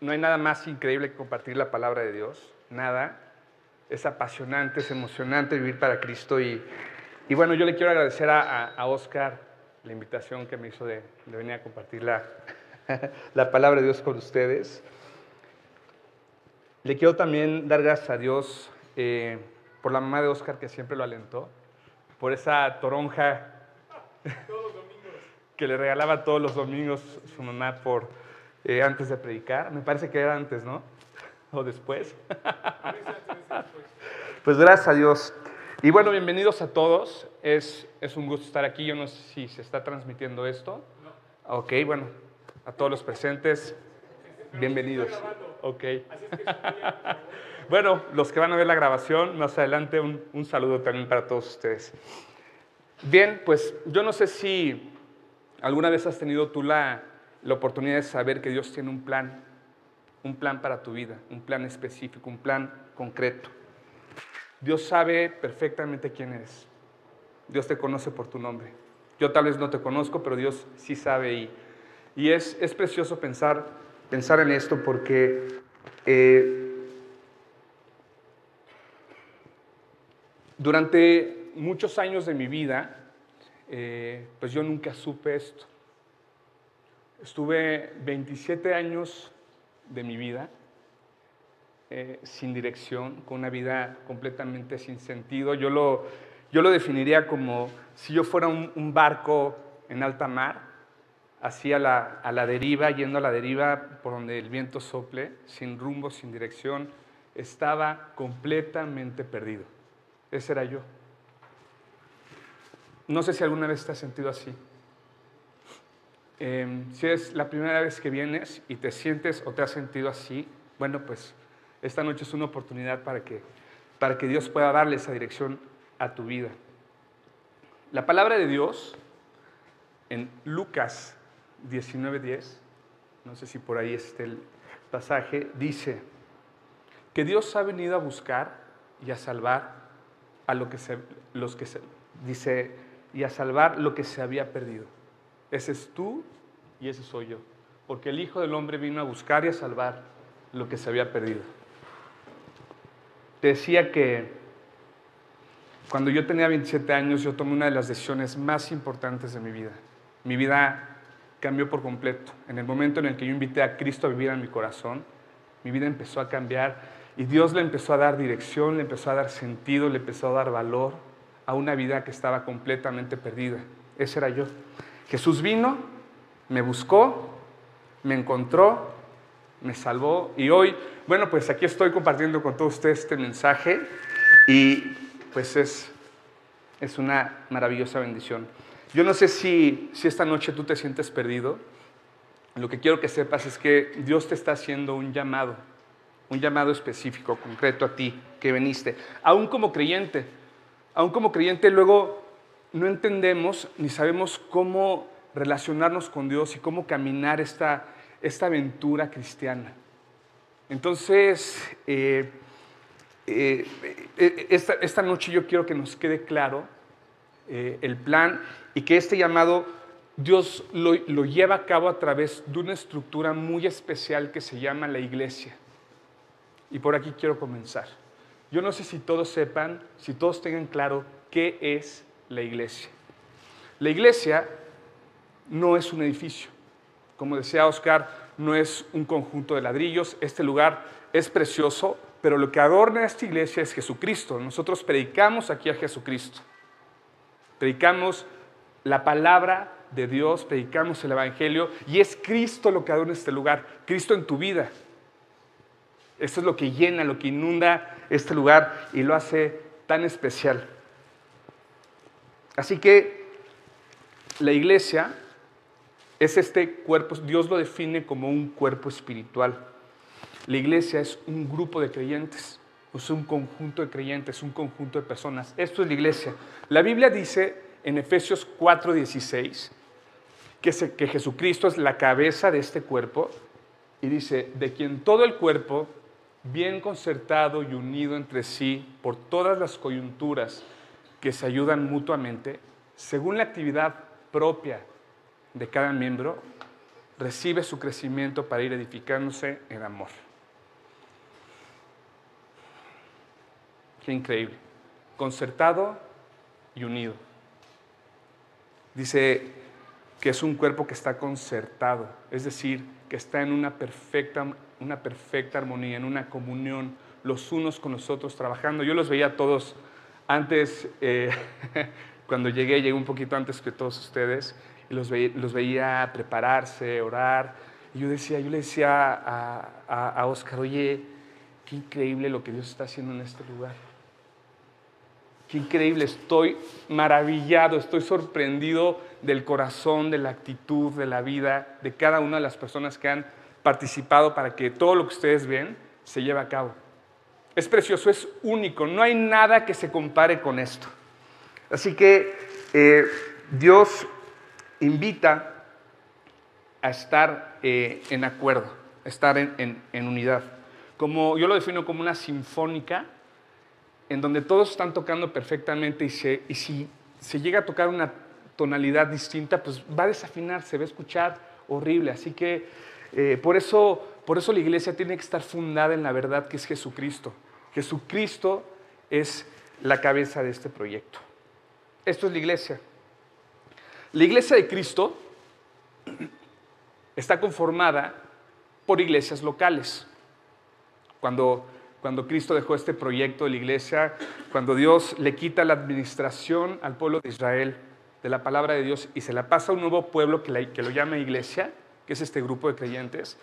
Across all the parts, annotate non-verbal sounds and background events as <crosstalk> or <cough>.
no hay nada más increíble que compartir la palabra de Dios, nada. Es apasionante, es emocionante vivir para Cristo y, y bueno, yo le quiero agradecer a, a, Oscar la invitación que me hizo de, de venir a compartir la, <laughs> la palabra de Dios con ustedes. Le quiero también dar gracias a Dios eh, por la mamá de Oscar que siempre lo alentó, por esa toronja <laughs> que le regalaba todos los domingos su mamá por, eh, antes de predicar. Me parece que era antes, ¿no? <laughs> O después. pues gracias a Dios. Y bueno, bienvenidos a todos. Es, es un gusto estar aquí. Yo no sé si se está transmitiendo esto. No. Ok, bueno, a todos los presentes, bienvenidos. Ok. <laughs> bueno, los que van a ver la grabación, más adelante un, un saludo también para todos ustedes. Bien, pues yo no sé si alguna vez has tenido tú la, la oportunidad de saber que Dios tiene un plan, un plan para tu vida, un plan específico, un plan concreto. Dios sabe perfectamente quién eres. Dios te conoce por tu nombre. Yo tal vez no te conozco, pero Dios sí sabe y, y es, es, precioso pensar, pensar en esto porque eh, durante muchos años de mi vida, eh, pues yo nunca supe esto. Estuve 27 años de mi vida eh, sin dirección, con una vida completamente sin sentido. Yo lo, yo lo definiría como si yo fuera un, un barco en alta mar, así a la, a la, deriva, yendo a la deriva por donde el viento sople, sin rumbo, sin dirección. Estaba completamente perdido. Ese era yo. No sé si alguna vez te has sentido así. Eh, si es la primera vez que vienes y te sientes o te has sentido así, bueno, pues esta noche es una oportunidad para que, para que Dios pueda darle esa dirección a tu vida. La palabra de Dios en Lucas 19:10, no sé si por ahí está el pasaje, dice que Dios ha venido a buscar y a salvar a lo que se, los que se, dice, y a salvar lo que se había perdido. Ese es tú y ese soy yo. Porque el Hijo del Hombre vino a buscar y a salvar lo que se había perdido. Decía que cuando yo tenía 27 años yo tomé una de las decisiones más importantes de mi vida. Mi vida cambió por completo. En el momento en el que yo invité a Cristo a vivir en mi corazón, mi vida empezó a cambiar y Dios le empezó a dar dirección, le empezó a dar sentido, le empezó a dar valor a una vida que estaba completamente perdida. Ese era yo. Jesús vino, me buscó, me encontró, me salvó y hoy, bueno, pues aquí estoy compartiendo con todos ustedes este mensaje y pues es, es una maravillosa bendición. Yo no sé si, si esta noche tú te sientes perdido. Lo que quiero que sepas es que Dios te está haciendo un llamado, un llamado específico, concreto a ti, que veniste. Aún como creyente, aún como creyente luego no entendemos ni sabemos cómo relacionarnos con Dios y cómo caminar esta, esta aventura cristiana. Entonces, eh, eh, eh, esta, esta, noche yo quiero que nos quede claro el plan y que este llamado Dios lo, lo lleva a cabo a través de una estructura muy especial que se llama la iglesia. Y por aquí quiero comenzar. Yo no sé si todos sepan, si todos tengan claro qué es la iglesia. La iglesia no es un edificio. Como decía Oscar, no es un conjunto de ladrillos. Este lugar es precioso, pero lo que adorna esta iglesia es Jesucristo. Nosotros predicamos aquí a Jesucristo. Predicamos la palabra de Dios, predicamos el Evangelio y es Cristo lo que adorna este lugar, Cristo en tu vida. Esto es lo que llena, lo que inunda este lugar y lo hace tan especial. Así que la iglesia es este cuerpo, Dios lo define como un cuerpo espiritual. La iglesia es un grupo de creyentes, es un conjunto de creyentes, un conjunto de personas. Esto es la iglesia. La Biblia dice en Efesios 4:16 que, que Jesucristo es la cabeza de este cuerpo y dice, de quien todo el cuerpo, bien concertado y unido entre sí por todas las coyunturas que se ayudan mutuamente, según la actividad propia de cada miembro, recibe su crecimiento para ir edificándose en amor. Qué increíble. Concertado y unido. Dice que es un cuerpo que está concertado, es decir, que está en una perfecta, una perfecta armonía, en una comunión, los unos con los otros trabajando. Yo los veía todos antes, eh, <laughs> cuando llegué, llegué un poquito antes que todos ustedes, y los veía, los veía prepararse, orar. Y yo decía, yo le decía a, a, a Oscar, oye, qué increíble lo que Dios está haciendo en este lugar. Qué increíble, estoy maravillado, estoy sorprendido del corazón, de la actitud, de la vida de cada una de las personas que han participado para que todo lo que ustedes ven se lleve a cabo. Es precioso, es único, no hay nada que se compare con esto. Así que eh, Dios invita a estar eh, en acuerdo, estar en, en unidad. Como yo lo defino como una sinfónica en donde todos están tocando perfectamente y, si se llega a tocar una tonalidad distinta, pues va a desafinar, se va a escuchar horrible. Así que eh, por, eso, por eso la iglesia tiene que estar fundada en la verdad que es Jesucristo. Jesucristo es la cabeza de este proyecto. Esto es la iglesia. La iglesia de Cristo está conformada por iglesias locales. Cuando cuando Cristo dejó este proyecto de la iglesia, cuando Dios le quita la administración al pueblo de Israel de la palabra de Dios y se la pasa a un nuevo pueblo que, lo llama iglesia, que es este grupo de creyentes,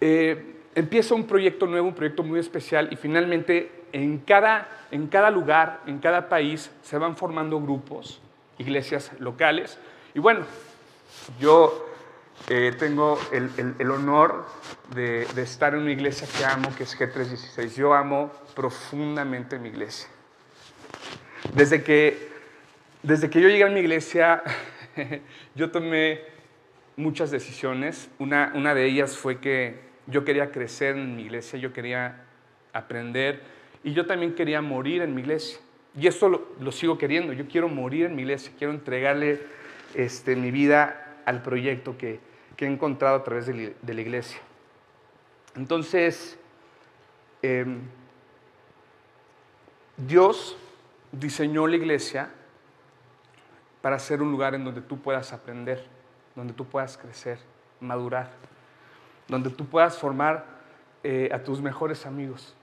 eh, empieza un proyecto nuevo, un proyecto muy especial y finalmente en cada, en cada lugar, en cada país se van formando grupos, iglesias locales. Y bueno, yo eh, tengo el, honor de, estar en una iglesia que amo, que es G316. Yo amo profundamente mi iglesia. Desde que, desde que yo llegué a mi iglesia, <laughs> yo tomé muchas decisiones. Una, una de ellas fue que yo quería crecer en mi iglesia, yo quería aprender y yo también quería morir en mi iglesia. Y eso lo, lo sigo queriendo. Yo quiero morir en mi iglesia, quiero entregarle este, mi vida al proyecto que, que he encontrado a través de la iglesia. Entonces, em, Dios diseñó la iglesia para ser un lugar en donde tú puedas aprender, donde tú puedas crecer, madurar, donde tú puedas formar eh, a tus mejores amigos.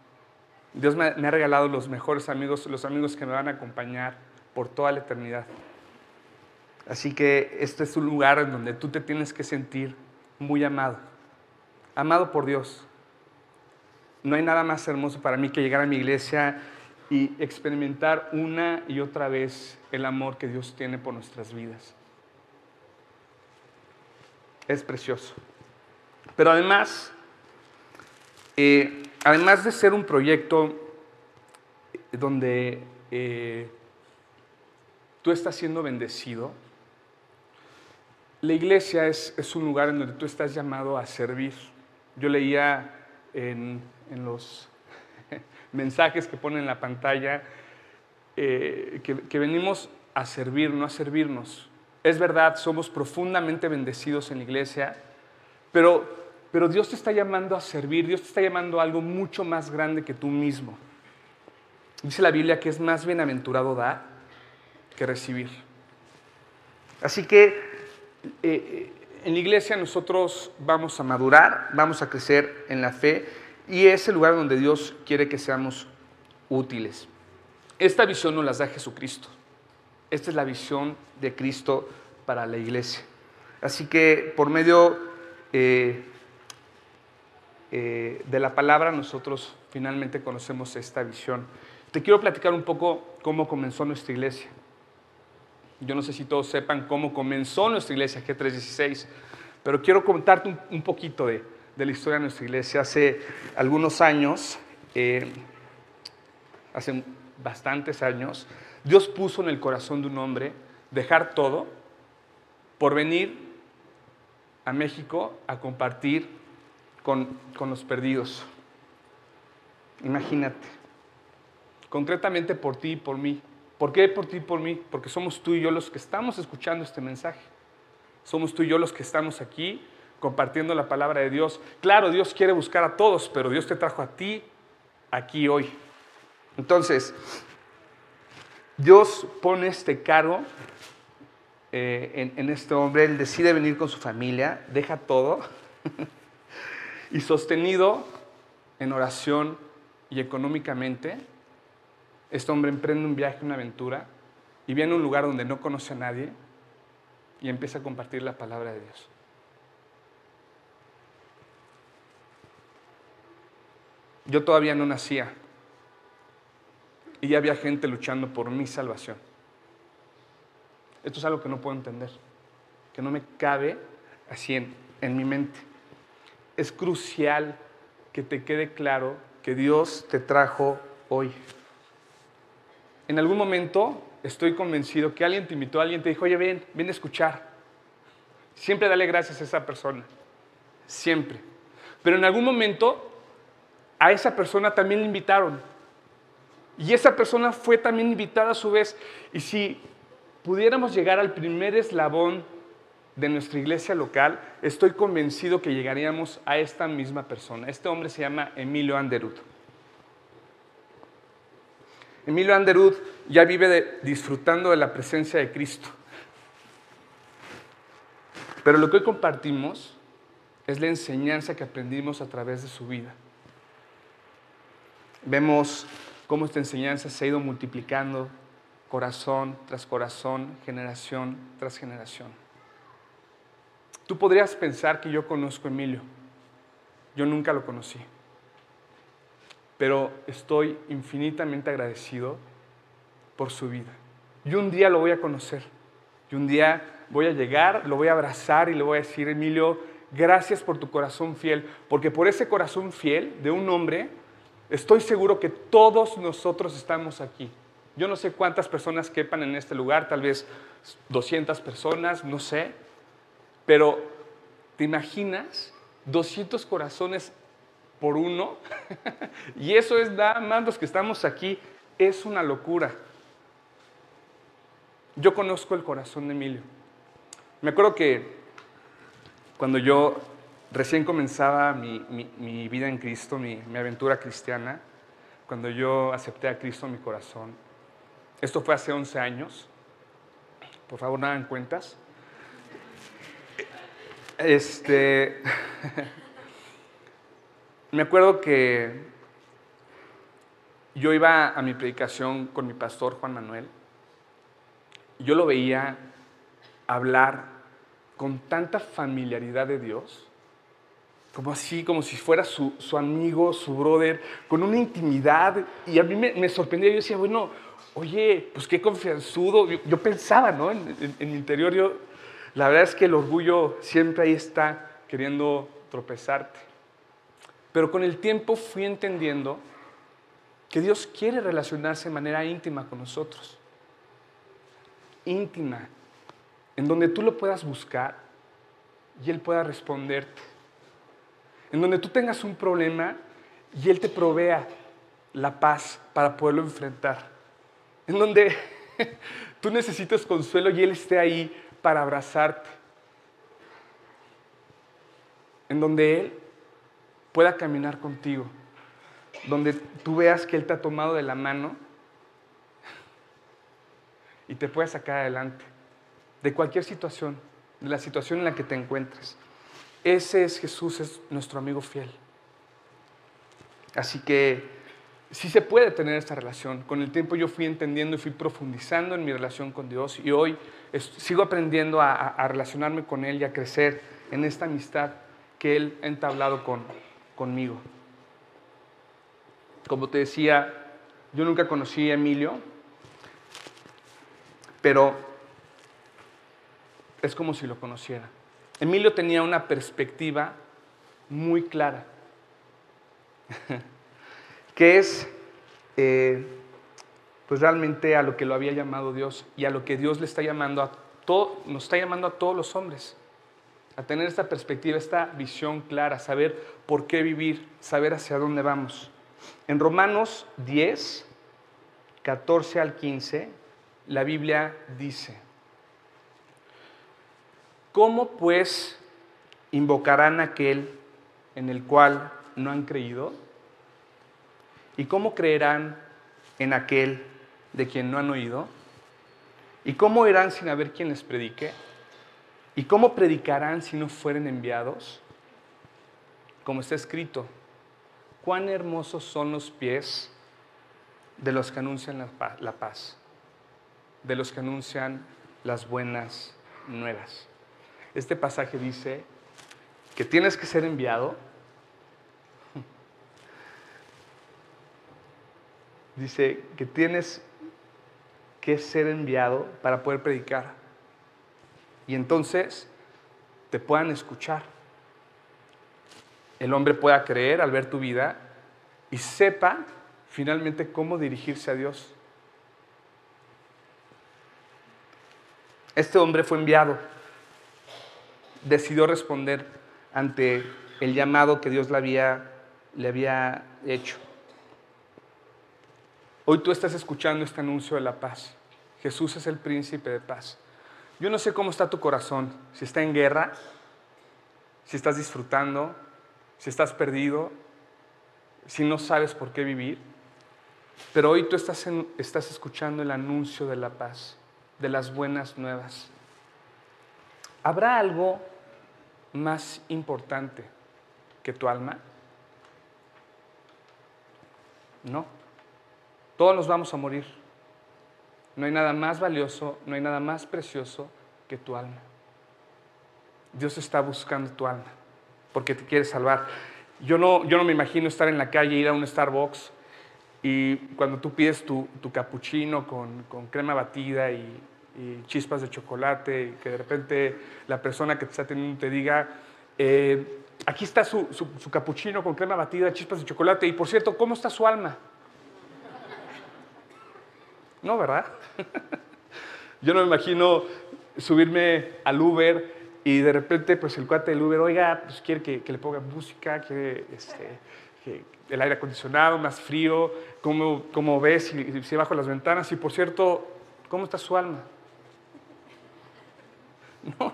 Dios me, me ha regalado los mejores amigos, los amigos que me van a acompañar por toda la eternidad. Así que este es un lugar en donde tú te tienes que sentir muy amado, amado por Dios. No hay nada más hermoso para mí que llegar a mi iglesia y experimentar una y otra vez el amor que Dios tiene por nuestras vidas. Es precioso. Pero además, eh, además de ser un proyecto donde eh, tú estás siendo bendecido, la iglesia es, un lugar en donde tú estás llamado a servir. Yo leía en, los <laughs> mensajes que ponen en la pantalla eh, que, venimos a servir, no a servirnos. Es verdad, somos profundamente bendecidos en la iglesia, pero, pero Dios te está llamando a servir, Dios te está llamando a algo mucho más grande que tú mismo. Dice la Biblia que es más bienaventurado dar que recibir. Así que eh, eh, en la iglesia nosotros vamos a madurar, vamos a crecer en la fe y es el lugar donde Dios quiere que seamos útiles. Esta visión nos la da Jesucristo. Esta es la visión de Cristo para la iglesia. Así que por medio eh, de la palabra nosotros finalmente conocemos esta visión. Te quiero platicar un poco cómo comenzó nuestra iglesia. Yo no sé si todos sepan cómo comenzó nuestra iglesia G316, pero quiero contarte un, poquito de, la historia de nuestra iglesia. Hace algunos años, eh, hace bastantes años, Dios puso en el corazón de un hombre dejar todo por venir a México a compartir con, con los perdidos. Imagínate, concretamente por ti y por mí. ¿Por qué por ti y por mí? Porque somos tú y yo los que estamos escuchando este mensaje. Somos tú y yo los que estamos aquí compartiendo la palabra de Dios. Claro, Dios quiere buscar a todos, pero Dios te trajo a ti aquí hoy. Entonces, Dios pone este cargo eh, en, en este hombre, él decide venir con su familia, deja todo <laughs> y sostenido en oración y económicamente, este hombre emprende un viaje, una aventura, y viene a un lugar donde no conoce a nadie y empieza a compartir la palabra de Dios. Yo todavía no nacía y ya había gente luchando por mi salvación. Esto es algo que no puedo entender, que no me cabe así en, en mi mente. Es crucial que te quede claro que Dios te trajo hoy. En algún momento estoy convencido que alguien te invitó, alguien te dijo, oye, ven, ven a escuchar. Siempre dale gracias a esa persona. Siempre. Pero en algún momento a esa persona también le invitaron. Y esa persona fue también invitada a su vez. Y si pudiéramos llegar al primer eslabón de nuestra iglesia local, estoy convencido que llegaríamos a esta misma persona. Este hombre se llama Emilio Anderud. Emilio Anderud ya vive disfrutando de la presencia de Cristo. Pero lo que hoy compartimos es la enseñanza que aprendimos a través de su vida. Vemos cómo esta enseñanza se ha ido multiplicando corazón tras corazón, generación tras generación. Tú podrías pensar que yo conozco a Emilio. Yo nunca lo conocí. Pero estoy infinitamente agradecido por su vida. Y un día lo voy a conocer. Y un día voy a llegar, lo voy a abrazar y le voy a decir, Emilio, gracias por tu corazón fiel. Porque por ese corazón fiel de un hombre, estoy seguro que todos nosotros estamos aquí. Yo no sé cuántas personas quepan en este lugar, tal vez 200 personas, no sé. Pero, ¿te imaginas 200 corazones por uno? <laughs> y eso es nada más los que estamos aquí. Es una locura. Yo conozco el corazón de Emilio. Me acuerdo que cuando yo recién comenzaba mi, vida en Cristo, mi, mi aventura cristiana, cuando yo acepté a Cristo en mi corazón, esto fue hace 11 años, por favor no hagan cuentas, este, <laughs> me acuerdo que yo iba a mi predicación con mi pastor Juan Manuel. Yo lo veía hablar con tanta familiaridad de Dios, como así, como si fuera su, amigo, su brother, con una intimidad. Y a mí me, sorprendía, yo decía, bueno, oye, pues qué confianzudo. Yo, pensaba, ¿no? En, en mi interior, yo, la verdad es que el orgullo siempre ahí está queriendo tropezarte. Pero con el tiempo fui entendiendo que Dios quiere relacionarse de manera íntima con nosotros. Íntima, en donde tú lo puedas buscar y Él pueda responderte. En donde tú tengas un problema y Él te provea la paz para poderlo enfrentar. En donde <laughs> tú necesitas consuelo y Él esté ahí para abrazarte. En donde Él pueda caminar contigo. Donde tú veas que Él te ha tomado de la mano y te pueda sacar adelante. De cualquier situación, de la situación en la que te encuentres. Ese es Jesús, es nuestro amigo fiel. Así que sí se puede tener esta relación. Con el tiempo yo fui entendiendo y fui profundizando en mi relación con Dios y hoy sigo aprendiendo a, relacionarme con Él y a crecer en esta amistad que Él ha entablado con, conmigo. Como te decía, yo nunca conocí a Emilio, pero es como si lo conociera. Emilio tenía una perspectiva muy clara. <laughs> que es eh, pues realmente a lo que lo había llamado Dios y a lo que Dios le está llamando a todo, nos está llamando a todos los hombres, a tener esta perspectiva, esta visión clara, saber por qué vivir, saber hacia dónde vamos. En Romanos 10, 14 al 15, la Biblia dice, ¿cómo pues invocarán aquel en el cual no han creído? ¿Y cómo creerán en aquel de quien no han oído? ¿Y cómo irán sin haber quien les predique? ¿Y cómo predicarán si no fueren enviados? Como está escrito, cuán hermosos son los pies de los que anuncian la paz, de los que anuncian las buenas nuevas. Este pasaje dice que tienes que ser enviado. Dice que tienes que ser enviado para poder predicar. Y entonces te puedan escuchar. El hombre pueda creer al ver tu vida y sepa finalmente cómo dirigirse a Dios. Este hombre fue enviado, decidió responder ante el llamado que Dios le había, le había hecho. Hoy tú estás escuchando este anuncio de la paz. Jesús es el príncipe de paz. Yo no sé cómo está tu corazón, si está en guerra, si estás disfrutando, si estás perdido, si no sabes por qué vivir, pero hoy tú estás, estás escuchando el anuncio de la paz de las buenas nuevas. ¿Habrá algo más importante que tu alma? No. Todos nos vamos a morir. No hay nada más valioso, no hay nada más precioso que tu alma. Dios está buscando tu alma porque te quiere salvar. Yo no, yo no me imagino estar en la calle, ir a un Starbucks y cuando tú pides tu, tu capuchino con, con crema batida y, chispas de chocolate, y que de repente la persona que te está teniendo te diga, eh, aquí está su, su, capuchino con crema batida, chispas de chocolate, y por cierto, ¿cómo está su alma? No, ¿verdad? <laughs> Yo no me imagino subirme al Uber y de repente, pues el cuate del Uber, oiga, pues quiere que, le ponga música, quiere este, el aire acondicionado, más frío, ¿cómo, cómo ves si, si bajo las ventanas? Y por cierto, ¿cómo está su alma? <laughs> No,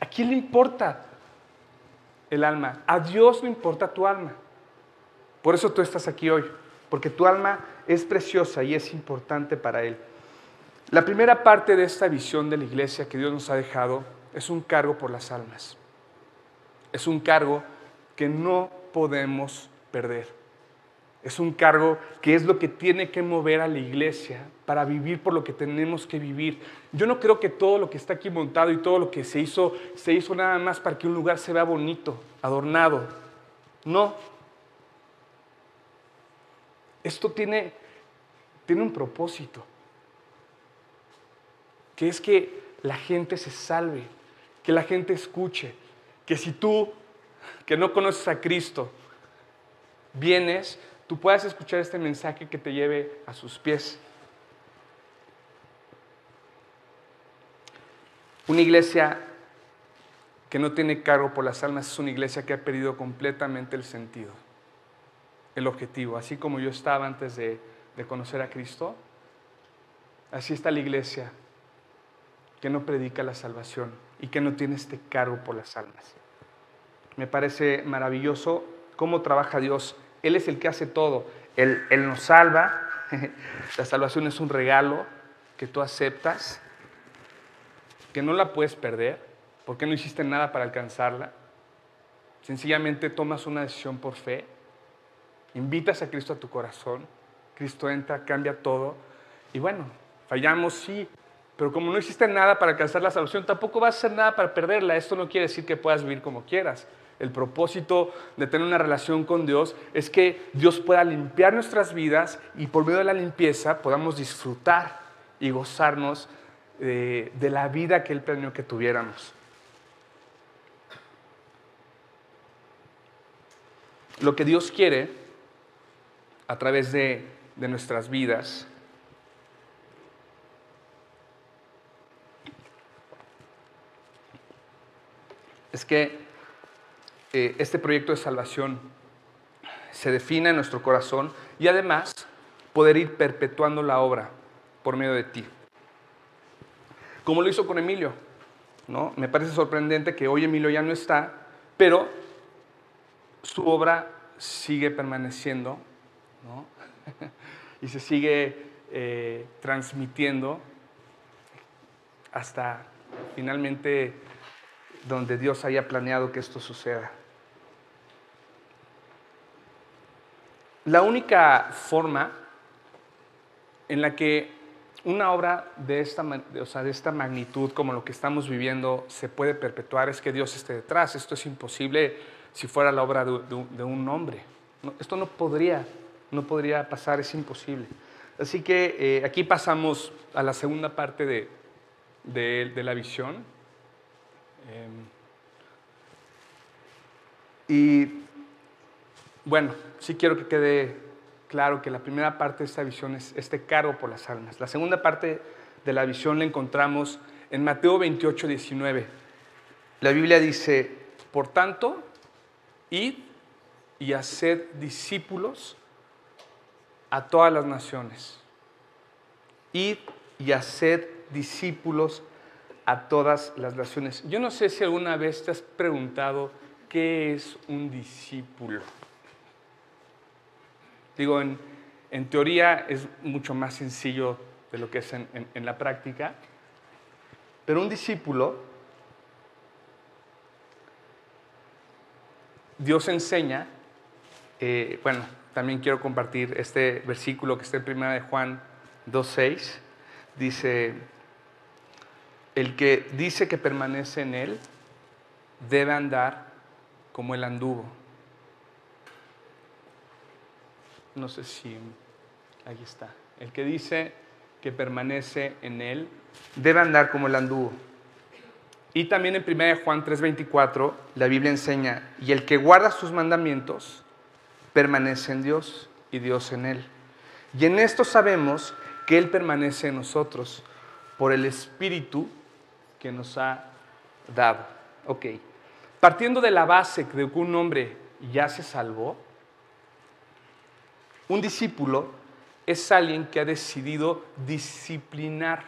¿a quién le importa el alma? A Dios le importa tu alma. Por eso tú estás aquí hoy, porque tu alma es preciosa y es importante para Él. La primera parte de esta visión de la iglesia que Dios nos ha dejado es un cargo por las almas. Es un cargo que no podemos perder. Es un cargo que es lo que tiene que mover a la iglesia para vivir por lo que tenemos que vivir. Yo no creo que todo lo que está aquí montado y todo lo que se hizo, se hizo nada más para que un lugar se vea bonito, adornado. No. Esto tiene, tiene un propósito, que es que la gente se salve, que la gente escuche, que si tú, que no conoces a Cristo, vienes, tú puedas escuchar este mensaje que te lleve a sus pies. Una iglesia que no tiene cargo por las almas es una iglesia que ha perdido completamente el sentido, el objetivo. Así como yo estaba antes de, de conocer a Cristo, así está la iglesia que no predica la salvación y que no tiene este cargo por las almas. Me parece maravilloso cómo trabaja Dios él es el que hace todo. Él, nos salva. <laughs> La salvación es un regalo que tú aceptas, que no la puedes perder, porque no hiciste nada para alcanzarla. Sencillamente tomas una decisión por fe, invitas a Cristo a tu corazón, Cristo entra, cambia todo. Y bueno, fallamos, sí, pero como no hiciste nada para alcanzar la salvación, tampoco vas a hacer nada para perderla. Esto no quiere decir que puedas vivir como quieras. El propósito de tener una relación con Dios es que Dios pueda limpiar nuestras vidas y por medio de la limpieza podamos disfrutar y gozarnos de, la vida que Él planeó que tuviéramos. Lo que Dios quiere a través de, de nuestras vidas es que eh, este proyecto de salvación se defina en nuestro corazón y además poder ir perpetuando la obra por medio de ti. Como lo hizo con Emilio, ¿no? Me parece sorprendente que hoy Emilio ya no está, pero su obra sigue permaneciendo ¿no? <laughs> y se sigue eh, transmitiendo hasta finalmente donde Dios haya planeado que esto suceda. La única forma en la que una obra de esta, de esta magnitud como lo que estamos viviendo se puede perpetuar es que Dios esté detrás. Esto es imposible si fuera la obra de, un hombre. esto no podría, no podría pasar, es imposible. Así que eh, aquí pasamos a la segunda parte de, la visión. Em, y bueno, sí quiero que quede claro que la primera parte de esta visión es este cargo por las almas. La segunda parte de la visión la encontramos en Mateo 28, 19. La Biblia dice, por tanto, id y haced discípulos a todas las naciones. Id y haced discípulos a todas las naciones. Yo no sé si alguna vez te has preguntado qué es un discípulo. Digo, en, teoría es mucho más sencillo de lo que es en, la práctica, pero un discípulo, Dios enseña, eh, bueno, también quiero compartir este versículo que está en 1 de Juan 2.6, dice, el que dice que permanece en él debe andar como el anduvo. No sé si, ahí está. El que dice que permanece en él debe andar como el anduvo. Y también en 1 Juan 3:24 la Biblia enseña, y el que guarda sus mandamientos permanece en Dios y Dios en él. Y en esto sabemos que Él permanece en nosotros por el Espíritu que nos ha dado. Ok, partiendo de la base de que un hombre ya se salvó, un discípulo es alguien que ha decidido disciplinar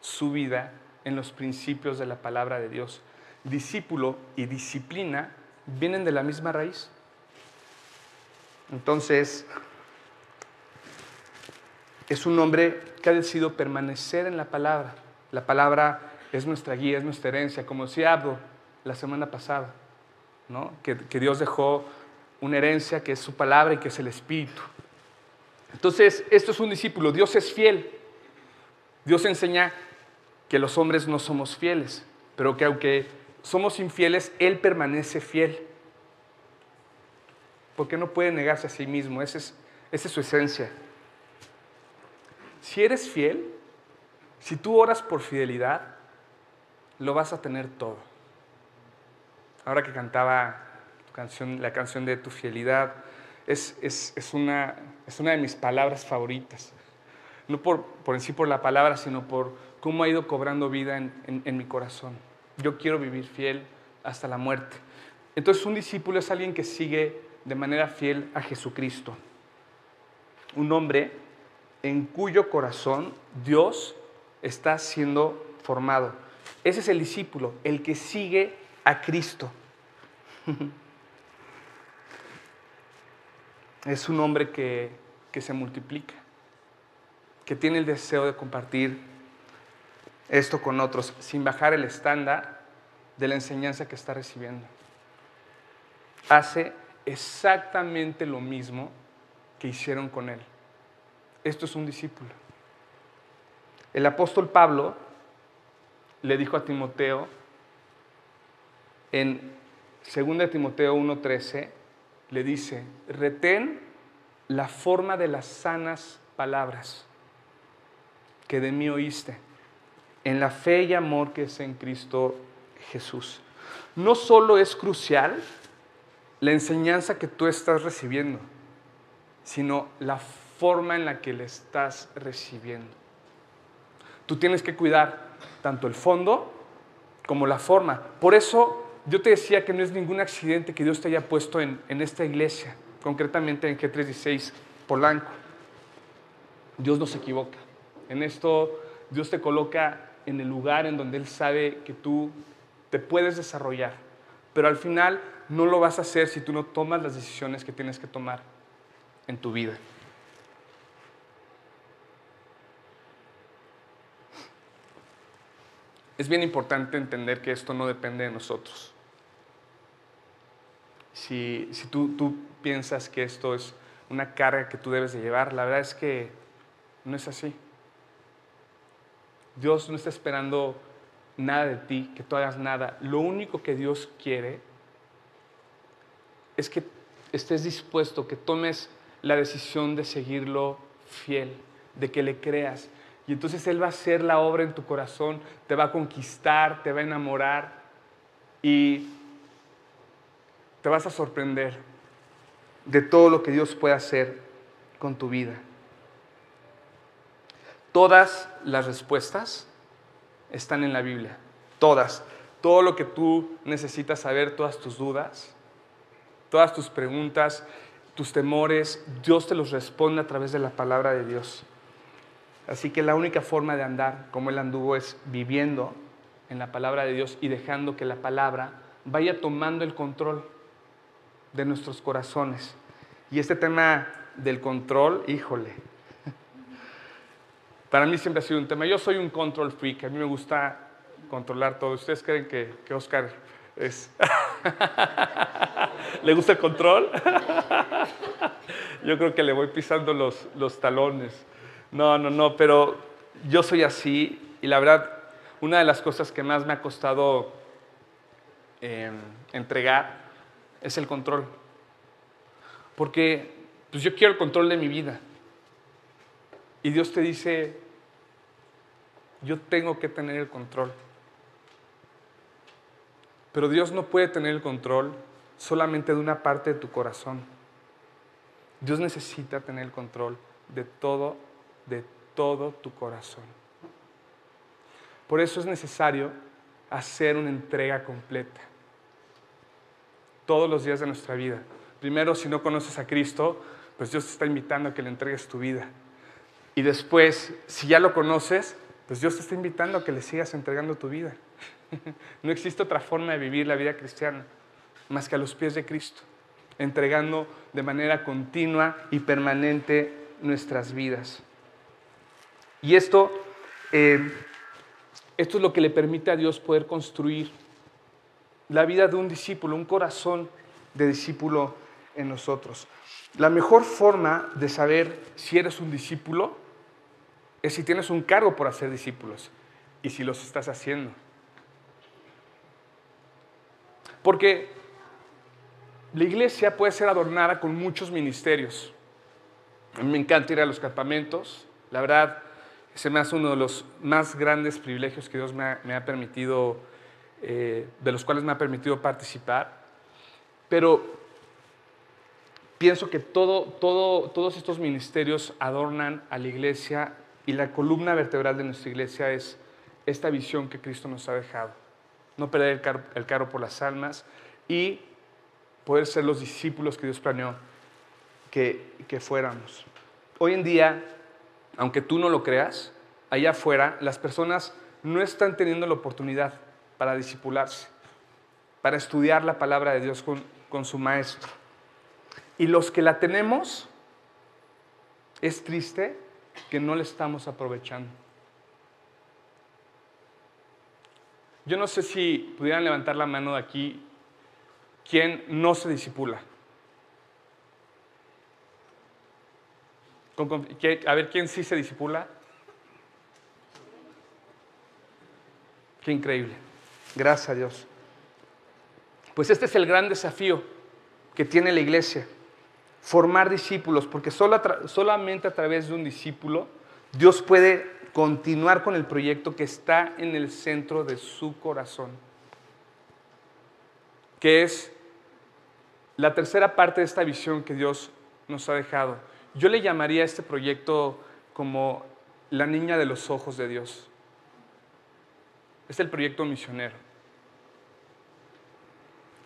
su vida en los principios de la palabra de Dios. Discípulo y disciplina vienen de la misma raíz. Entonces, es un hombre que ha decidido permanecer en la palabra. La palabra es nuestra guía, es nuestra herencia, como decía Abdo la semana pasada, ¿no? que, que Dios dejó una herencia que es su palabra y que es el Espíritu. Entonces, esto es un discípulo, Dios es fiel. Dios enseña que los hombres no somos fieles, pero que aunque somos infieles, Él permanece fiel. Porque no puede negarse a sí mismo, esa es, su esencia. Si eres fiel, si tú oras por fidelidad, lo vas a tener todo. Ahora que cantaba canción, la canción de tu fidelidad, es, una, de mis palabras favoritas. No por, en sí por la palabra, sino por cómo ha ido cobrando vida en mi corazón. Yo quiero vivir fiel hasta la muerte. Entonces un discípulo es alguien que sigue de manera fiel a Jesucristo. Un hombre en cuyo corazón Dios está siendo formado. Ese es el discípulo, el que sigue a Cristo. <laughs> Es un hombre que, que se multiplica, que tiene el deseo de compartir esto con otros sin bajar el estándar de la enseñanza que está recibiendo. Hace exactamente lo mismo que hicieron con él. Esto es un discípulo. El apóstol Pablo le dijo a Timoteo en 2 Timoteo 1:13, le dice, retén la forma de las sanas palabras que de mí oíste, en la fe y amor que es en Cristo Jesús. No solo es crucial la enseñanza que tú estás recibiendo, sino la forma en la que le estás recibiendo. Tú tienes que cuidar tanto el fondo como la forma. Por eso yo te decía que no es ningún accidente que Dios te haya puesto en, esta iglesia, concretamente en G316 Polanco. Dios no se equivoca. En esto Dios te coloca en el lugar en donde Él sabe que tú te puedes desarrollar, Pero al final no lo vas a hacer si tú no tomas las decisiones que tienes que tomar en tu vida. Es bien importante entender que esto no depende de nosotros. Si, tú, tú piensas que esto es una carga que tú debes de llevar, la verdad es que no es así. Dios no está esperando nada de ti, que tú hagas nada. Lo único que Dios quiere es que estés dispuesto, que tomes la decisión de seguirlo fiel, de que le creas. Y entonces Él va a hacer la obra en tu corazón, te va a conquistar, te va a enamorar y te vas a sorprender de todo lo que Dios puede hacer con tu vida. Todas las respuestas están en la Biblia, todas. Todo lo que tú necesitas saber, todas tus dudas, todas tus preguntas, tus temores, Dios te los responde a través de la palabra de Dios. Así que la única forma de andar como Él anduvo es viviendo en la palabra de Dios y dejando que la palabra vaya tomando el control de nuestros corazones. Y este tema del control, híjole, <laughs> para mí siempre ha sido un tema. Yo soy un control freak, a mí me gusta controlar todo. ¿Ustedes creen que, que Oscar es... <laughs> ¿Le gusta el control? <laughs> Yo creo que le voy pisando los, los talones. No, no, no, pero yo soy así y la verdad, una de las cosas que más me ha costado em, entregar es el control. Porque pues yo quiero el control de mi vida. Y Dios te dice, yo tengo que tener el control. Pero Dios no puede tener el control solamente de una parte de tu corazón. Dios necesita tener el control de todo de todo tu corazón. Por eso es necesario hacer una entrega completa. Todos los días de nuestra vida. Primero, si no conoces a Cristo, pues Dios te está invitando a que le entregues tu vida. Y después, si ya lo conoces, pues Dios te está invitando a que le sigas entregando tu vida. <laughs> No existe otra forma de vivir la vida cristiana más que a los pies de Cristo, entregando de manera continua y permanente nuestras vidas. Y esto, eh, esto es lo que le permite a Dios poder construir la vida de un discípulo, un corazón de discípulo en nosotros. La mejor forma de saber si eres un discípulo es si tienes un cargo por hacer discípulos y si los estás haciendo. Porque la iglesia puede ser adornada con muchos ministerios. A mí me encanta ir a los campamentos. La verdad, ese me hace uno de los más grandes privilegios que Dios me ha, permitido, eh, de los cuales me ha permitido participar. Pero pienso que todo, todo, todos estos ministerios adornan a la iglesia y la columna vertebral de nuestra iglesia es esta visión que Cristo nos ha dejado. No perder el, el carro por las almas y poder ser los discípulos que Dios planeó que, que fuéramos. Hoy en día aunque tú no lo creas, allá afuera las personas no están teniendo la oportunidad para disipularse, para estudiar la palabra de Dios con, con su maestro. Y los que la tenemos, es triste que no le estamos aprovechando. Yo no sé si pudieran levantar la mano de aquí quien no se disipula. a ver, ¿quién sí se disipula? Qué increíble. Gracias a Dios. Pues este es el gran desafío que tiene la iglesia. Formar discípulos, porque solamente a través de un discípulo Dios puede continuar con el proyecto que está en el centro de su corazón, que es la tercera parte de esta visión que Dios nos ha dejado yo le llamaría a este proyecto como la niña de los ojos de Dios. Es el proyecto misionero.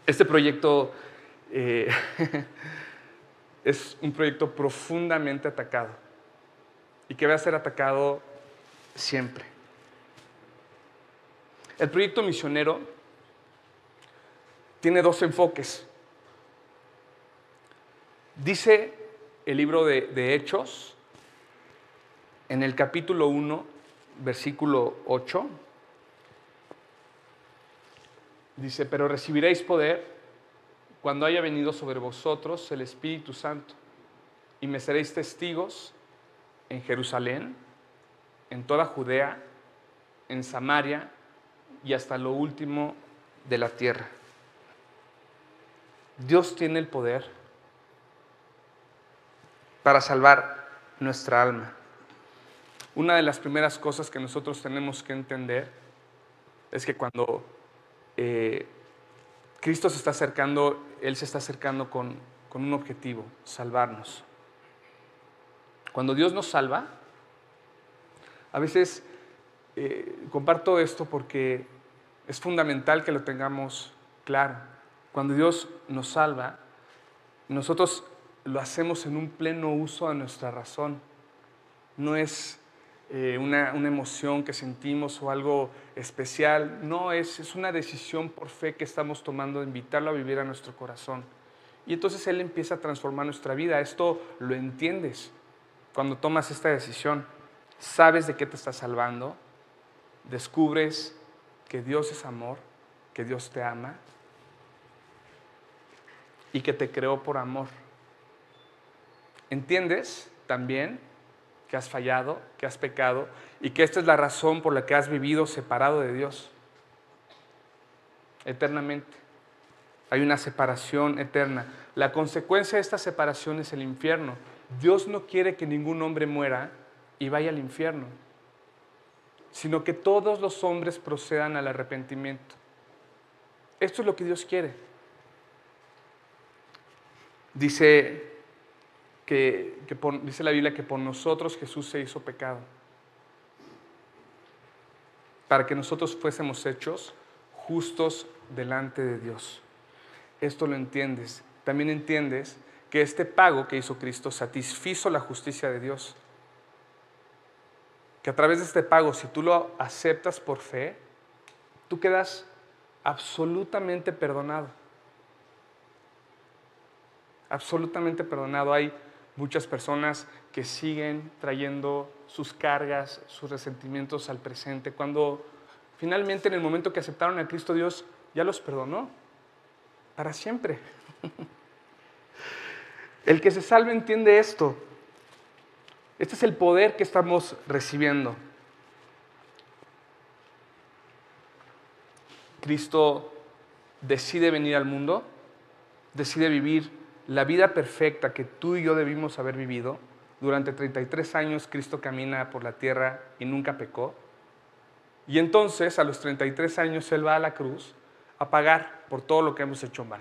Este proyecto eh, <laughs> es un proyecto profundamente atacado y que va a ser atacado siempre. El proyecto misionero tiene dos enfoques. Dice el libro de, Hechos, en el capítulo 1, versículo 8, dice, pero recibiréis poder cuando haya venido sobre vosotros el Espíritu Santo, y me seréis testigos en Jerusalén, en toda Judea, en Samaria y hasta lo último de la tierra. Dios tiene el poder para salvar nuestra alma. Una de las primeras cosas que nosotros tenemos que entender es que cuando eh, Cristo se está acercando, Él se está acercando con, con un objetivo, salvarnos. Cuando Dios nos salva, a veces eh, comparto esto porque es fundamental que lo tengamos claro. Cuando Dios nos salva, nosotros lo hacemos en un pleno uso de nuestra razón. No es eh, una, emoción que sentimos o algo especial. No, es, es una decisión por fe que estamos tomando de invitarlo a vivir a nuestro corazón. Y entonces Él empieza a transformar nuestra vida. Esto lo entiendes cuando tomas esta decisión. Sabes de qué te está salvando. Descubres que Dios es amor, que Dios te ama y que te creó por amor. ¿Entiendes también que has fallado, que has pecado y que esta es la razón por la que has vivido separado de Dios eternamente. Hay una separación eterna. La consecuencia de esta separación es el infierno. Dios no quiere que ningún hombre muera y vaya al infierno, sino que todos los hombres procedan al arrepentimiento. Esto es lo que Dios quiere. Dice que, dice la Biblia que por nosotros Jesús se hizo pecado, para que nosotros fuésemos hechos justos delante de Dios. Esto lo entiendes. También entiendes que este pago que hizo Cristo satisfizo la justicia de Dios. Que a través de este pago, si tú lo aceptas por fe, tú quedas absolutamente perdonado. Absolutamente perdonado. Hay muchas personas que siguen trayendo sus cargas, sus resentimientos al presente, cuando finalmente en el momento que aceptaron a Cristo Dios ya los perdonó para siempre. <laughs> El que se salve entiende esto. Este es el poder que estamos recibiendo. Cristo decide venir al mundo, decide vivir la vida perfecta que tú y yo debimos haber vivido. Durante 33 años Cristo camina por la tierra y nunca pecó. Y entonces a los 33 años Él va a la cruz a pagar por todo lo que hemos hecho mal.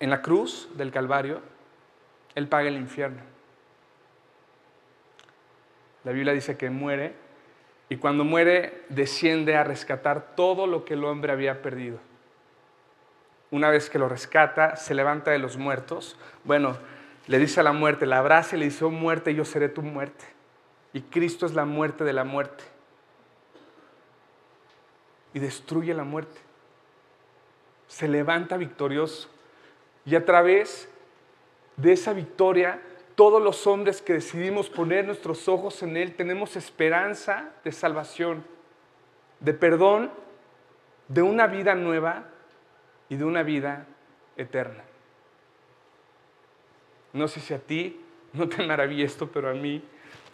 En la cruz del Calvario, Él paga el infierno. La Biblia dice que muere y cuando muere desciende a rescatar todo lo que el hombre había perdido una vez que lo rescata, se levanta de los muertos. Bueno, le dice a la muerte, la abraza y le dice, oh muerte, yo seré tu muerte. Y Cristo es la muerte de la muerte. Y destruye la muerte. Se levanta victorioso. Y a través de esa victoria, todos los hombres que decidimos poner nuestros ojos en Él tenemos esperanza de salvación, de perdón, de una vida nueva y de una vida eterna. No sé si a ti no te maravilla esto, pero a mí,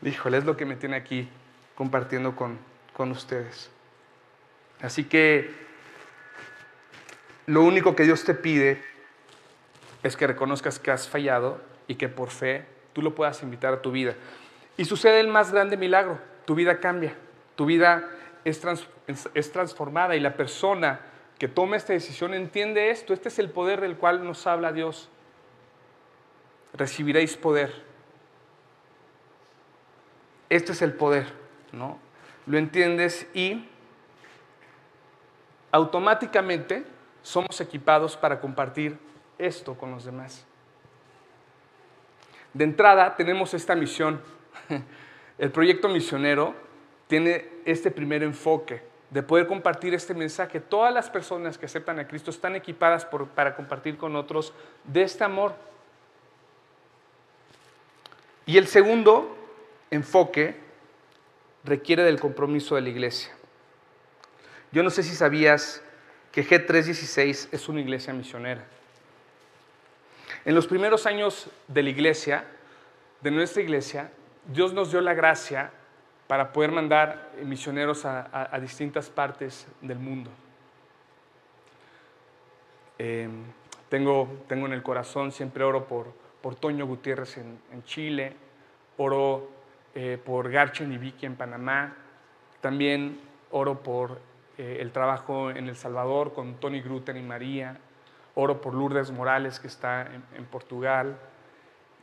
híjole, es lo que me tiene aquí compartiendo con, con ustedes. Así que lo único que Dios te pide es que reconozcas que has fallado y que por fe tú lo puedas invitar a tu vida. Y sucede el más grande milagro, tu vida cambia, tu vida es, es transformada y la persona que toma esta decisión entiende esto. Este es el poder del cual nos habla Dios. Recibiréis poder. Este es el poder, ¿no? Lo entiendes y automáticamente somos equipados para compartir esto con los demás. De entrada tenemos esta misión. <laughs> El proyecto misionero tiene este primer enfoque de poder compartir este mensaje. Todas las personas que aceptan a Cristo están equipadas para compartir con otros de este amor. Y el segundo enfoque requiere del compromiso de la iglesia. Yo no sé si sabías que G316 es una iglesia misionera. En los primeros años de la iglesia, de nuestra iglesia, Dios nos dio la gracia para poder mandar misioneros a, distintas partes del mundo. Em, tengo, tengo en el corazón, siempre oro por, por Toño Gutiérrez en, Chile, oro eh, por Garchen y Vicky en Panamá, también oro por eh, el trabajo en El Salvador con Tony Gruten y María, oro por Lourdes Morales que está en, Portugal,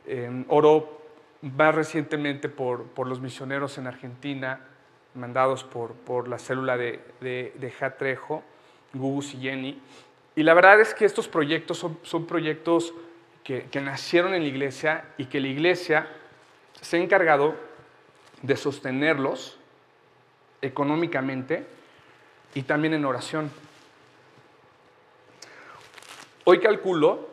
em, oro más recientemente por, por, los misioneros en Argentina, mandados por, por la célula de, de, de Jatrejo, Gugus y Jenny. Y la verdad es que estos proyectos son, son proyectos que, que, nacieron en la iglesia y que la iglesia se ha encargado de sostenerlos económicamente y también en oración. Hoy calculo,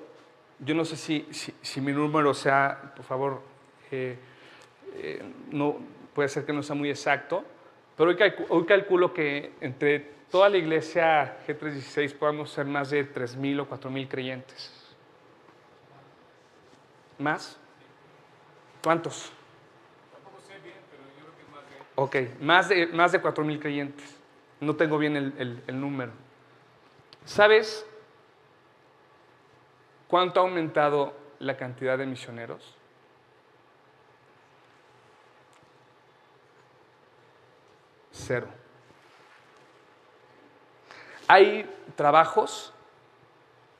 yo no sé si, si, si mi número sea, por favor, eh, no, puede ser que no sea muy exacto, pero hoy, calculo que entre toda la iglesia G316 podamos ser más de 3.000 o 4.000 creyentes. ¿Más? ¿Cuántos? Ok, más de, más de 4.000 creyentes. No tengo bien el, el número. ¿Sabes cuánto ha aumentado la cantidad de misioneros? Cero. Hay trabajos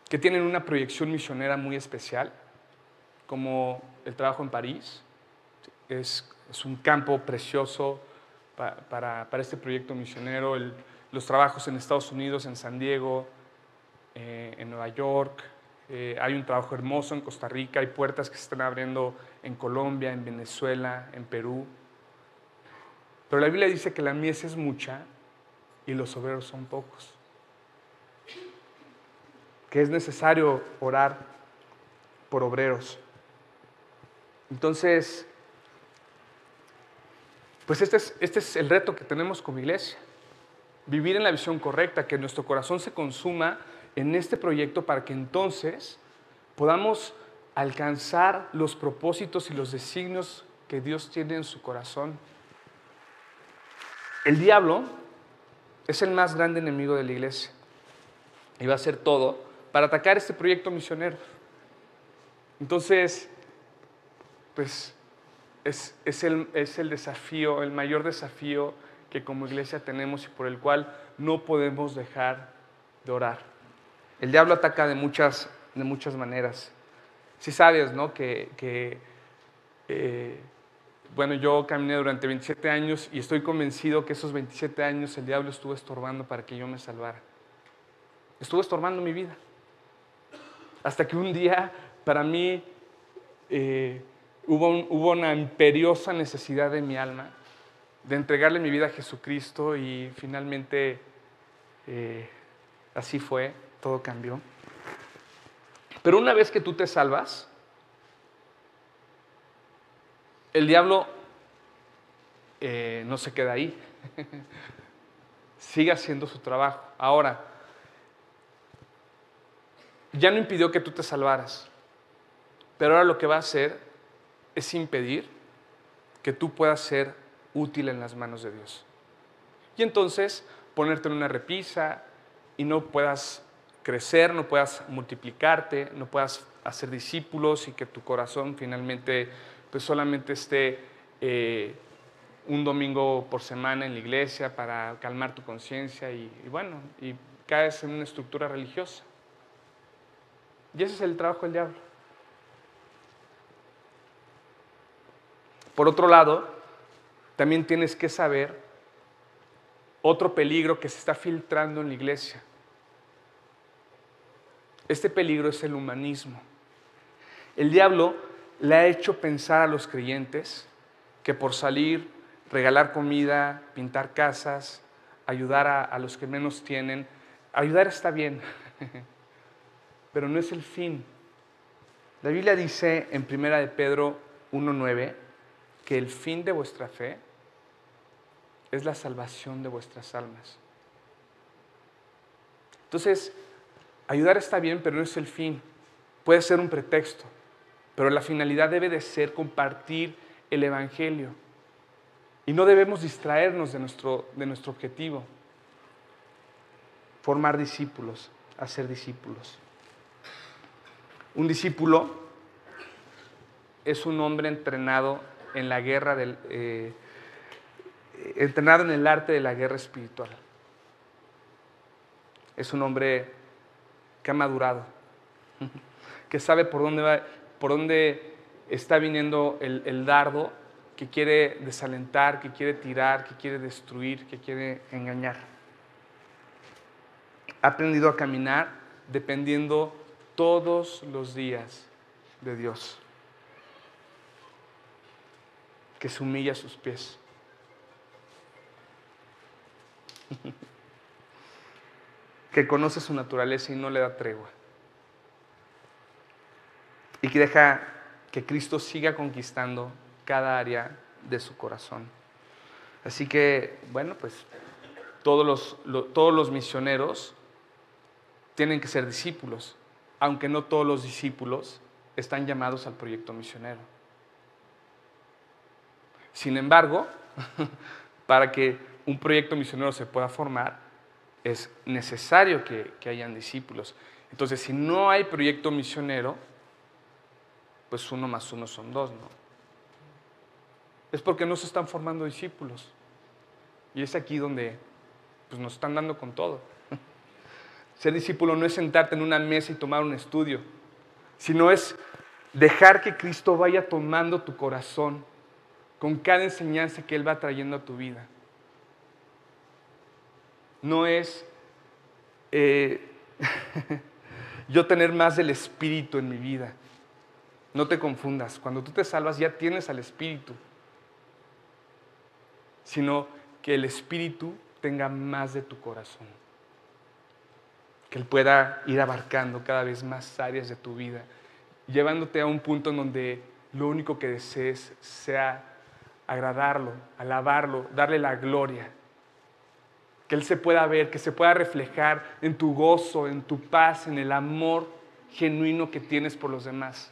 que tienen una proyección misionera muy especial, como el trabajo en París. Es, un campo precioso para, este proyecto misionero. los trabajos en Estados Unidos, en San Diego, eh, en Nueva York. Eh, hay un trabajo hermoso en Costa Rica. Hay puertas que se están abriendo en Colombia, en Venezuela, en Perú. Pero la Biblia dice que la mies es mucha y los obreros son pocos. Que es necesario orar por obreros. Entonces, pues este es, este es el reto que tenemos como iglesia. Vivir en la visión correcta, que nuestro corazón se consuma en este proyecto para que entonces podamos alcanzar los propósitos y los designios que Dios tiene en su corazón. El diablo es el más grande enemigo de la iglesia y va a hacer todo para atacar este proyecto misionero. Entonces, pues es, el, es el desafío, el mayor desafío que como iglesia tenemos y por el cual no podemos dejar de orar. El diablo ataca de muchas, de muchas maneras. Si sabes, ¿no? Que, que eh, bueno, yo caminé durante 27 años y estoy convencido que esos 27 años el diablo estuvo estorbando para que yo me salvara. Estuvo estorbando mi vida. Hasta que un día, para mí, eh, hubo, una imperiosa necesidad de mi alma de entregarle mi vida a Jesucristo y finalmente eh, así fue, todo cambió. Pero una vez que tú te salvas, el diablo eh, no se queda ahí, <laughs> sigue haciendo su trabajo. Ahora, ya no impidió que tú te salvaras, pero ahora lo que va a hacer es impedir que tú puedas ser útil en las manos de Dios. Y entonces ponerte en una repisa y no puedas crecer, no puedas multiplicarte, no puedas hacer discípulos y que tu corazón finalmente pues solamente esté eh, un domingo por semana en la iglesia para calmar tu conciencia y, bueno, y caes en una estructura religiosa. Y ese es el trabajo del diablo. Por otro lado, también tienes que saber otro peligro que se está filtrando en la iglesia. Este peligro es el humanismo. El diablo le ha hecho pensar a los creyentes que por salir, regalar comida, pintar casas, ayudar a, los que menos tienen. Ayudar está bien, <laughs> pero no es el fin. La Biblia dice en 1 de Pedro 1.9 que el fin de vuestra fe es la salvación de vuestras almas. Entonces, ayudar está bien, pero no es el fin. Puede ser un pretexto, pero la finalidad debe de ser compartir el Evangelio. Y no debemos distraernos de nuestro, de nuestro objetivo, formar discípulos, hacer discípulos. Un discípulo es un hombre entrenado en la guerra del, eh, entrenado en el arte de la guerra espiritual. Es un hombre que ha madurado, <laughs> que sabe por dónde, va, por dónde está viniendo el, dardo, que quiere desalentar, que quiere tirar, que quiere destruir, que quiere engañar. Ha aprendido a caminar dependiendo todos los días de Dios, que se humilla a sus pies. <laughs> que conoce su naturaleza y no le da tregua. Y que deja que Cristo siga conquistando cada área de su corazón. Así que, bueno, pues todos los, todos los misioneros tienen que ser discípulos, aunque no todos los discípulos están llamados al proyecto misionero. Sin embargo, <laughs> para que un proyecto misionero se pueda formar, es necesario que, hayan discípulos. Entonces, si no hay proyecto misionero, pues uno más uno son dos, ¿no? Es porque no se están formando discípulos. Y es aquí donde pues, nos están dando con todo. <laughs> Ser discípulo no es sentarte en una mesa y tomar un estudio, sino es dejar que Cristo vaya tomando tu corazón con cada enseñanza que Él va trayendo a tu vida no es eh, <laughs> yo tener más del Espíritu en mi vida. No te confundas, cuando tú te salvas ya tienes al Espíritu, sino que el Espíritu tenga más de tu corazón, que Él pueda ir abarcando cada vez más áreas de tu vida, llevándote a un punto en donde lo único que desees sea agradarlo, alabarlo, darle la gloria. Que Él se pueda ver, que se pueda reflejar en tu gozo, en tu paz, en el amor genuino que tienes por los demás.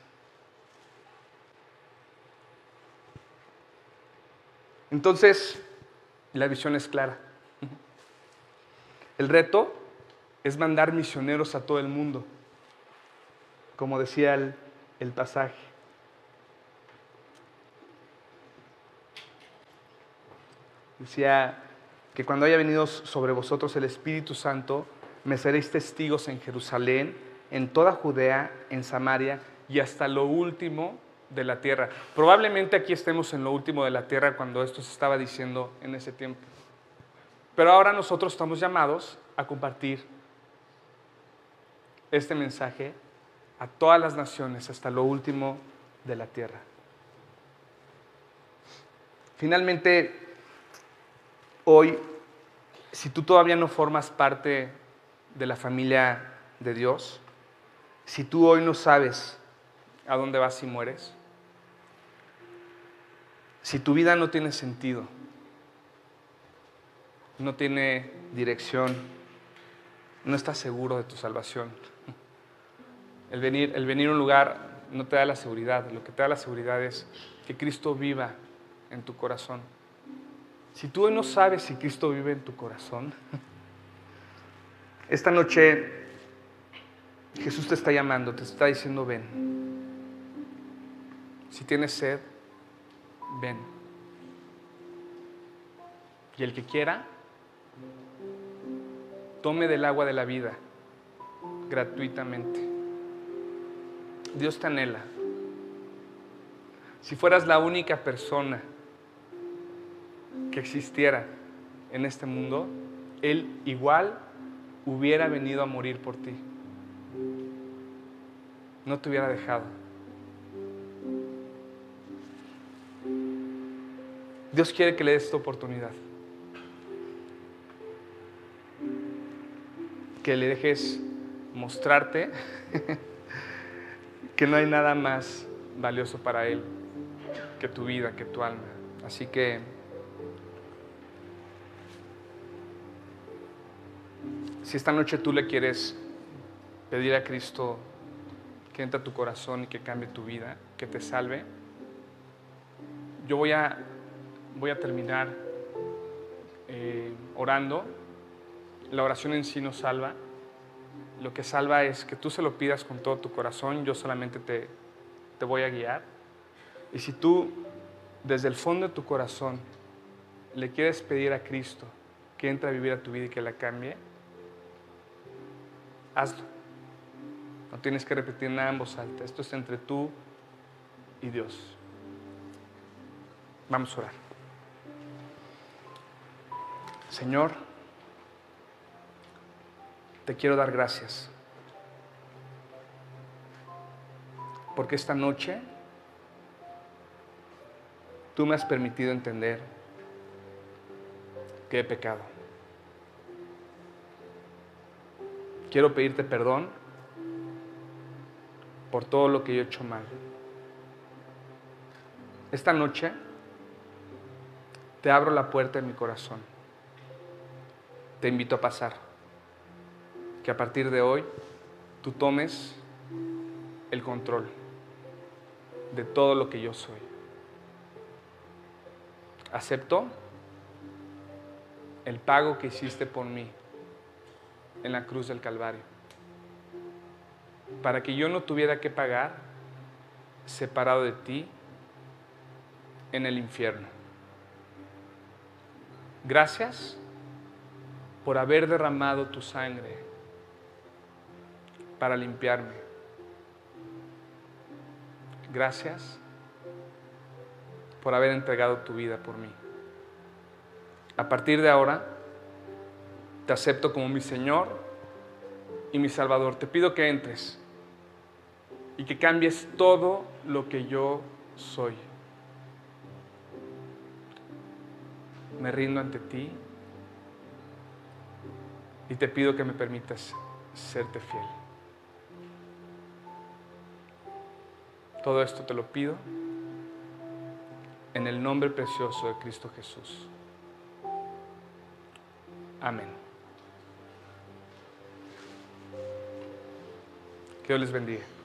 Entonces, la visión es clara. El reto es mandar misioneros a todo el mundo, como decía el, el pasaje. Decía que cuando haya venido sobre vosotros el Espíritu Santo, me seréis testigos en Jerusalén, en toda Judea, en Samaria y hasta lo último de la tierra. Probablemente aquí estemos en lo último de la tierra cuando esto se estaba diciendo en ese tiempo. Pero ahora nosotros estamos llamados a compartir este mensaje a todas las naciones hasta lo último de la tierra. Finalmente, hoy, si tú todavía no formas parte de la familia de Dios, si tú hoy no sabes a dónde vas si mueres, si tu vida no tiene sentido, no tiene dirección, no estás seguro de tu salvación. El venir, el a un lugar no te da la seguridad, lo que te da la seguridad es que Cristo viva en tu corazón. Si tú no sabes si Cristo vive en tu corazón, <laughs> esta noche Jesús te está llamando, te está diciendo, ven. Si tienes sed, ven. Y el que quiera, tome del agua de la vida gratuitamente. Dios te anhela. Si fueras la única persona que existiera en este mundo, Él igual hubiera venido a morir por ti. No te hubiera dejado. Dios quiere que le des esta oportunidad. que le dejes mostrarte <laughs> que no hay nada más valioso para Él que tu vida, que tu alma. Así que si esta noche tú le quieres pedir a Cristo que entre a tu corazón y que cambie tu vida, que te salve, yo voy a, voy a terminar eh, orando. La oración en sí no salva. Lo que salva es que tú se lo pidas con todo tu corazón, yo solamente te, te voy a guiar. Y si tú desde el fondo de tu corazón le quieres pedir a Cristo que entre a vivir a tu vida y que la cambie, hazlo. No tienes que repetir nada en voz alta. Esto es entre tú y Dios. Vamos a orar. Señor, te quiero dar gracias. Porque esta noche tú me has permitido entender que he pecado. Quiero pedirte perdón por todo lo que yo he hecho mal. Esta noche te abro la puerta de mi corazón. Te invito a pasar. Que a partir de hoy tú tomes el control de todo lo que yo soy. Acepto el pago que hiciste por mí en la cruz del Calvario. Para que yo no tuviera que pagar separado de ti en el infierno. Gracias por haber derramado tu sangre para limpiarme. Gracias por haber entregado tu vida por mí. A partir de ahora, te acepto como mi Señor y mi Salvador. Te pido que entres y que cambies todo lo que yo soy. Me rindo ante ti y te pido que me permitas serte fiel. Todo esto te lo pido en el nombre precioso de Cristo Jesús. Amén. Que Dios les bendiga.